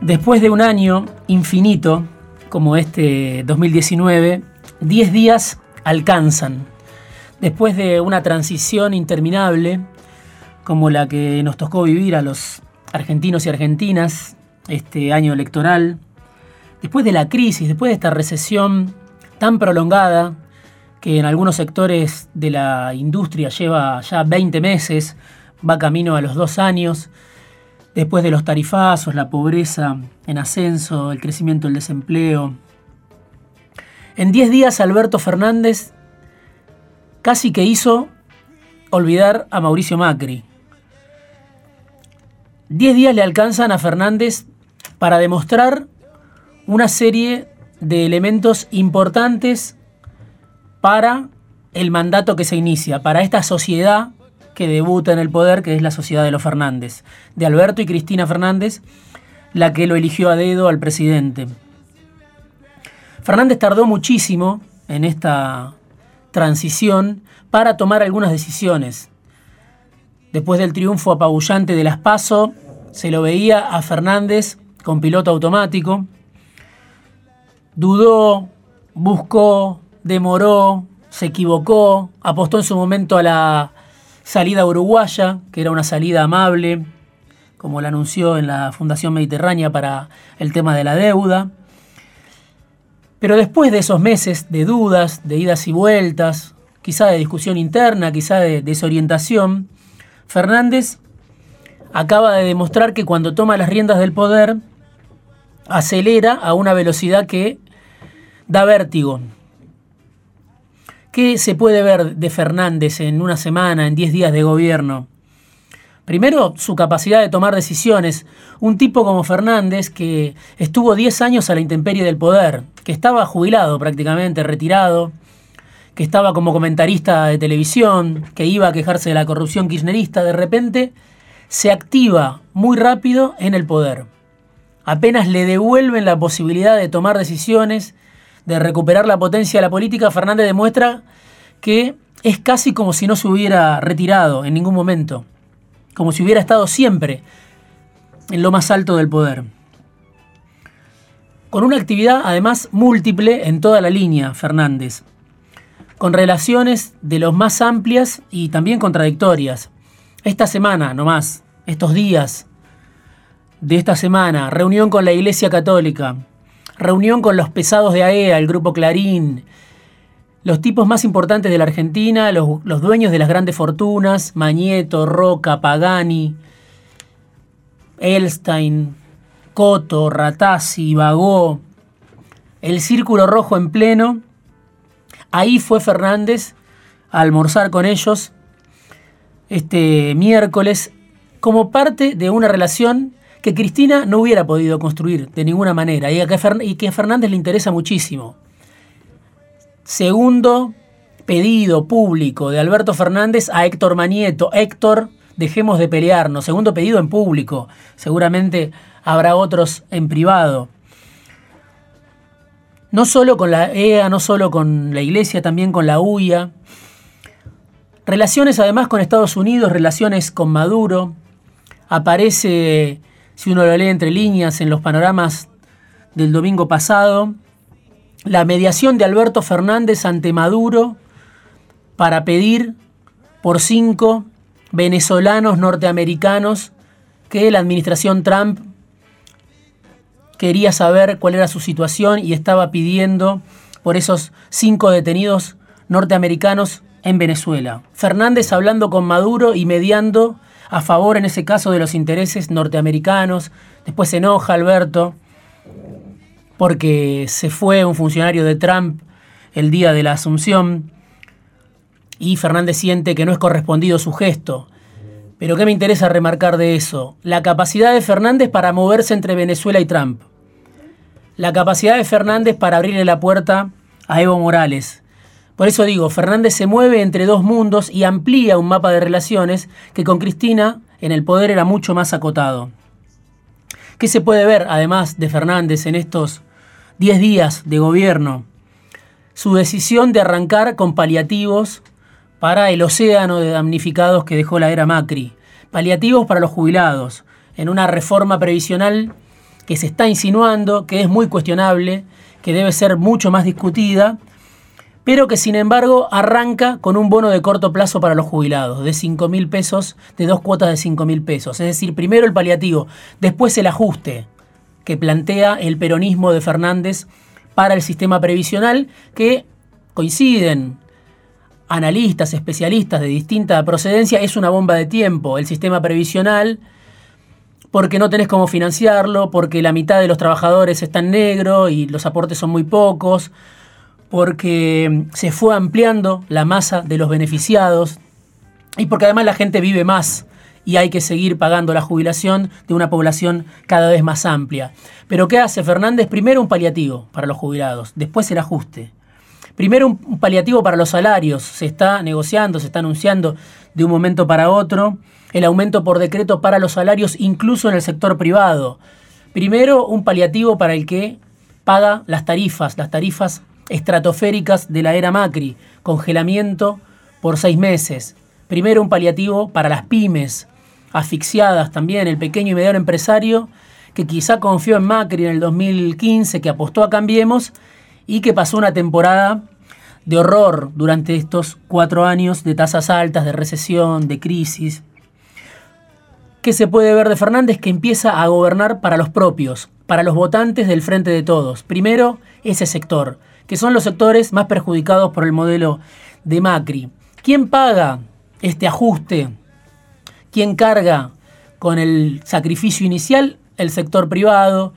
Después de un año infinito, como este 2019, 10 días alcanzan. Después de una transición interminable, como la que nos tocó vivir a los argentinos y argentinas este año electoral, después de la crisis, después de esta recesión tan prolongada, que en algunos sectores de la industria lleva ya 20 meses, va camino a los dos años, después de los tarifazos, la pobreza en ascenso, el crecimiento del desempleo. En 10 días Alberto Fernández casi que hizo olvidar a Mauricio Macri. 10 días le alcanzan a Fernández para demostrar una serie de elementos importantes para el mandato que se inicia, para esta sociedad que debuta en el poder, que es la sociedad de los Fernández, de Alberto y Cristina Fernández, la que lo eligió a dedo al presidente. Fernández tardó muchísimo en esta transición para tomar algunas decisiones. Después del triunfo apabullante de las PASO, se lo veía a Fernández con piloto automático. Dudó, buscó, demoró, se equivocó, apostó en su momento a la salida uruguaya, que era una salida amable, como la anunció en la Fundación Mediterránea para el tema de la deuda. Pero después de esos meses de dudas, de idas y vueltas, quizá de discusión interna, quizá de desorientación, Fernández acaba de demostrar que cuando toma las riendas del poder, acelera a una velocidad que da vértigo, ¿Qué se puede ver de Fernández en una semana, en 10 días de gobierno? Primero, su capacidad de tomar decisiones. Un tipo como Fernández que estuvo 10 años a la intemperie del poder, que estaba jubilado prácticamente, retirado, que estaba como comentarista de televisión, que iba a quejarse de la corrupción kirchnerista, de repente se activa muy rápido en el poder. Apenas le devuelven la posibilidad de tomar decisiones de recuperar la potencia de la política, Fernández demuestra que es casi como si no se hubiera retirado en ningún momento, como si hubiera estado siempre en lo más alto del poder. Con una actividad además múltiple en toda la línea, Fernández, con relaciones de los más amplias y también contradictorias. Esta semana, nomás, estos días de esta semana, reunión con la Iglesia Católica, reunión con los pesados de AEA, e el grupo Clarín, los tipos más importantes de la Argentina, los, dueños de las grandes fortunas, Mañeto, Roca, Pagani, Elstein, Coto, Ratazzi, Bagó, el círculo rojo en pleno. Ahí fue Fernández a almorzar con ellos este miércoles como parte de una relación que Cristina no hubiera podido construir de ninguna manera y, que, a Fernández le interesa muchísimo. Segundo pedido público de Alberto Fernández a Héctor Manieto. Héctor, dejemos de pelearnos. Segundo pedido en público. Seguramente habrá otros en privado. No solo con la EA, no solo con la Iglesia, también con la UIA. Relaciones además con Estados Unidos, relaciones con Maduro. Aparece si uno lo lee entre líneas en los panoramas del domingo pasado, la mediación de Alberto Fernández ante Maduro para pedir por cinco venezolanos norteamericanos que la administración Trump quería saber cuál era su situación y estaba pidiendo por esos cinco detenidos norteamericanos en Venezuela. Fernández hablando con Maduro y mediando a favor en ese caso de los intereses norteamericanos. Después se enoja Alberto porque se fue un funcionario de Trump el día de la asunción y Fernández siente que no es correspondido su gesto. Pero ¿qué me interesa remarcar de eso? La capacidad de Fernández para moverse entre Venezuela y Trump. La capacidad de Fernández para abrirle la puerta a Evo Morales. Por eso digo, Fernández se mueve entre dos mundos y amplía un mapa de relaciones que con Cristina en el poder era mucho más acotado. ¿Qué se puede ver, además de Fernández, en estos 10 días de gobierno? Su decisión de arrancar con paliativos para el océano de damnificados que dejó la era Macri. Paliativos para los jubilados, en una reforma previsional que se está insinuando, que es muy cuestionable, que debe ser mucho más discutida, pero que sin embargo arranca con un bono de corto plazo para los jubilados, de 5 mil pesos, de dos cuotas de 5 mil pesos. Es decir, primero el paliativo, después el ajuste que plantea el peronismo de Fernández para el sistema previsional, que coinciden analistas, especialistas de distinta procedencia, es una bomba de tiempo. El sistema previsional, porque no tenés cómo financiarlo, porque la mitad de los trabajadores está en negro y los aportes son muy pocos, porque se fue ampliando la masa de los beneficiados y porque además la gente vive más y hay que seguir pagando la jubilación de una población cada vez más amplia. Pero ¿qué hace Fernández? Primero un paliativo para los jubilados, después el ajuste. Primero un paliativo para los salarios, se está negociando, se está anunciando de un momento para otro el aumento por decreto para los salarios incluso en el sector privado. Primero un paliativo para el que paga las tarifas, las tarifas estratosféricas de la era Macri, congelamiento por seis meses. Primero un paliativo para las pymes, asfixiadas también, el pequeño y mediano empresario que quizá confió en Macri en el 2015, que apostó a Cambiemos y que pasó una temporada de horror durante estos cuatro años de tasas altas, de recesión, de crisis. ¿Qué se puede ver de Fernández? Que empieza a gobernar para los propios, para los votantes del Frente de Todos. Primero, ese sector que son los sectores más perjudicados por el modelo de Macri. ¿Quién paga este ajuste? ¿Quién carga con el sacrificio inicial? El sector privado,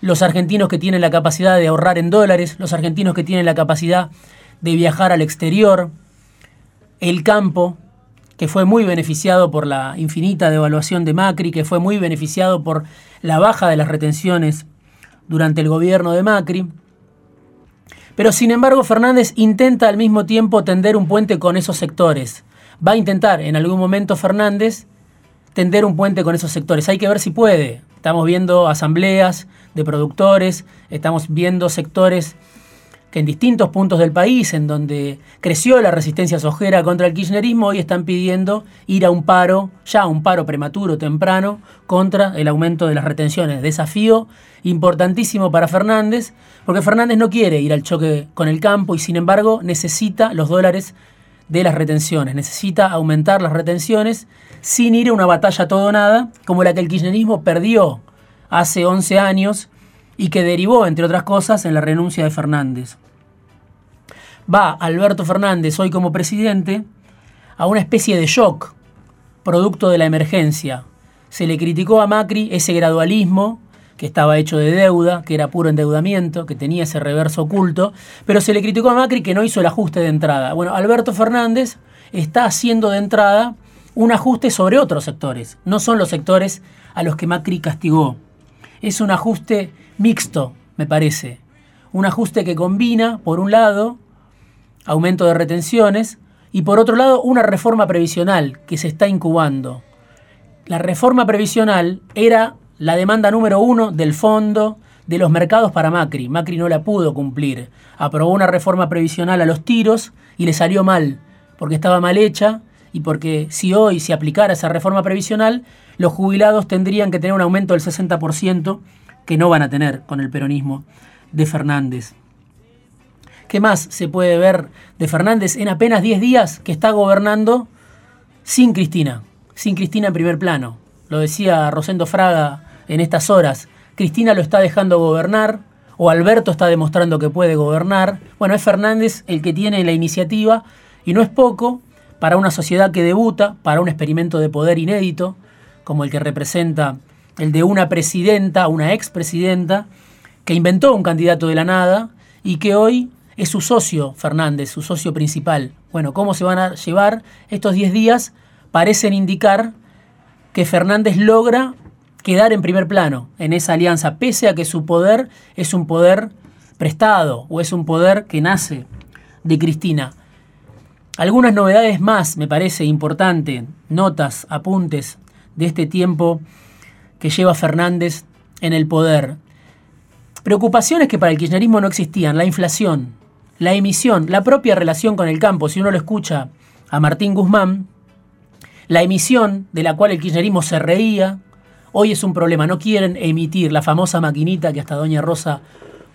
los argentinos que tienen la capacidad de ahorrar en dólares, los argentinos que tienen la capacidad de viajar al exterior, el campo, que fue muy beneficiado por la infinita devaluación de Macri, que fue muy beneficiado por la baja de las retenciones durante el gobierno de Macri. Pero sin embargo Fernández intenta al mismo tiempo tender un puente con esos sectores. Va a intentar en algún momento Fernández tender un puente con esos sectores. Hay que ver si puede. Estamos viendo asambleas de productores, estamos viendo sectores que en distintos puntos del país, en donde creció la resistencia sojera contra el kirchnerismo, hoy están pidiendo ir a un paro, ya un paro prematuro, temprano, contra el aumento de las retenciones. Desafío importantísimo para Fernández, porque Fernández no quiere ir al choque con el campo y sin embargo necesita los dólares de las retenciones, necesita aumentar las retenciones sin ir a una batalla todo o nada, como la que el kirchnerismo perdió hace 11 años y que derivó, entre otras cosas, en la renuncia de Fernández. Va Alberto Fernández hoy como presidente a una especie de shock, producto de la emergencia. Se le criticó a Macri ese gradualismo que estaba hecho de deuda, que era puro endeudamiento, que tenía ese reverso oculto, pero se le criticó a Macri que no hizo el ajuste de entrada. Bueno, Alberto Fernández está haciendo de entrada un ajuste sobre otros sectores, no son los sectores a los que Macri castigó. Es un ajuste mixto, me parece. Un ajuste que combina, por un lado, aumento de retenciones y por otro lado, una reforma previsional que se está incubando. La reforma previsional era la demanda número uno del fondo de los mercados para Macri. Macri no la pudo cumplir. Aprobó una reforma previsional a los tiros y le salió mal, porque estaba mal hecha y porque si hoy se aplicara esa reforma previsional, los jubilados tendrían que tener un aumento del 60% que no van a tener con el peronismo de Fernández. ¿Qué más se puede ver de Fernández en apenas 10 días que está gobernando sin Cristina? Sin Cristina en primer plano. Lo decía Rosendo Fraga en estas horas. Cristina lo está dejando gobernar, o Alberto está demostrando que puede gobernar. Bueno, es Fernández el que tiene la iniciativa, y no es poco para una sociedad que debuta, para un experimento de poder inédito, como el que representa el de una presidenta, una expresidenta, que inventó un candidato de la nada y que hoy es su socio, Fernández, su socio principal. Bueno, ¿cómo se van a llevar estos 10 días? Parecen indicar que Fernández logra quedar en primer plano en esa alianza, pese a que su poder es un poder prestado o es un poder que nace de Cristina. Algunas novedades más, me parece importante, notas, apuntes de este tiempo que lleva Fernández en el poder. Preocupaciones que para el kirchnerismo no existían, la inflación, la emisión, la propia relación con el campo. Si uno lo escucha a Martín Guzmán, la emisión de la cual el kirchnerismo se reía, hoy es un problema. No quieren emitir la famosa maquinita que hasta Doña Rosa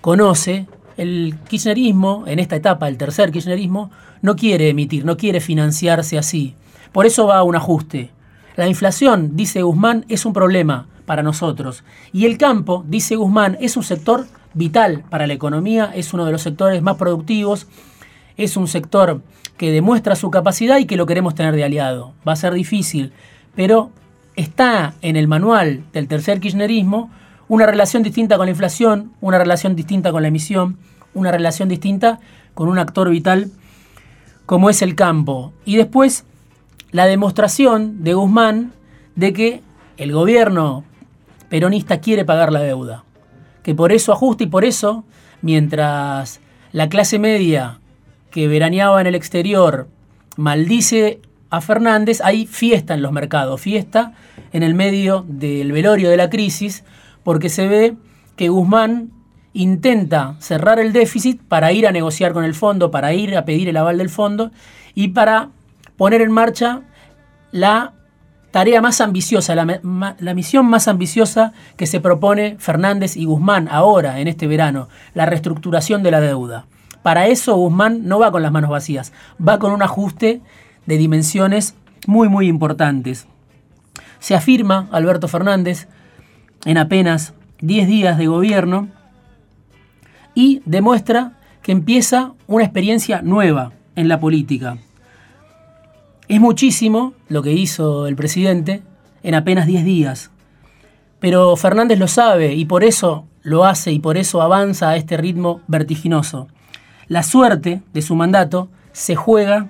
conoce. El kirchnerismo, en esta etapa, el tercer kirchnerismo, no quiere emitir, no quiere financiarse así. Por eso va a un ajuste. La inflación, dice Guzmán, es un problema para nosotros. Y el campo, dice Guzmán, es un sector vital para la economía, es uno de los sectores más productivos, es un sector que demuestra su capacidad y que lo queremos tener de aliado. Va a ser difícil, pero está en el manual del tercer kirchnerismo una relación distinta con la inflación, una relación distinta con la emisión, una relación distinta con un actor vital como es el campo. Y después la demostración de Guzmán de que el gobierno peronista quiere pagar la deuda, que por eso ajusta y por eso, mientras la clase media que veraneaba en el exterior maldice a Fernández, hay fiesta en los mercados, fiesta en el medio del velorio de la crisis, porque se ve que Guzmán intenta cerrar el déficit para ir a negociar con el fondo, para ir a pedir el aval del fondo y para poner en marcha la tarea más ambiciosa, la, la, misión más ambiciosa que se propone Fernández y Guzmán ahora, en este verano, la reestructuración de la deuda. Para eso Guzmán no va con las manos vacías, va con un ajuste de dimensiones muy, muy importantes. Se afirma Alberto Fernández en apenas 10 días de gobierno y demuestra que empieza una experiencia nueva en la política. Es muchísimo lo que hizo el presidente en apenas 10 días, pero Fernández lo sabe y por eso lo hace y por eso avanza a este ritmo vertiginoso. La suerte de su mandato se juega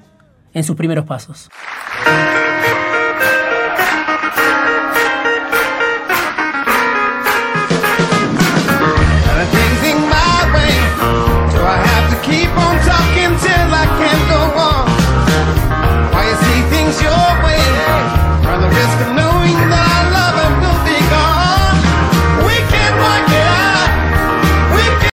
en sus primeros pasos.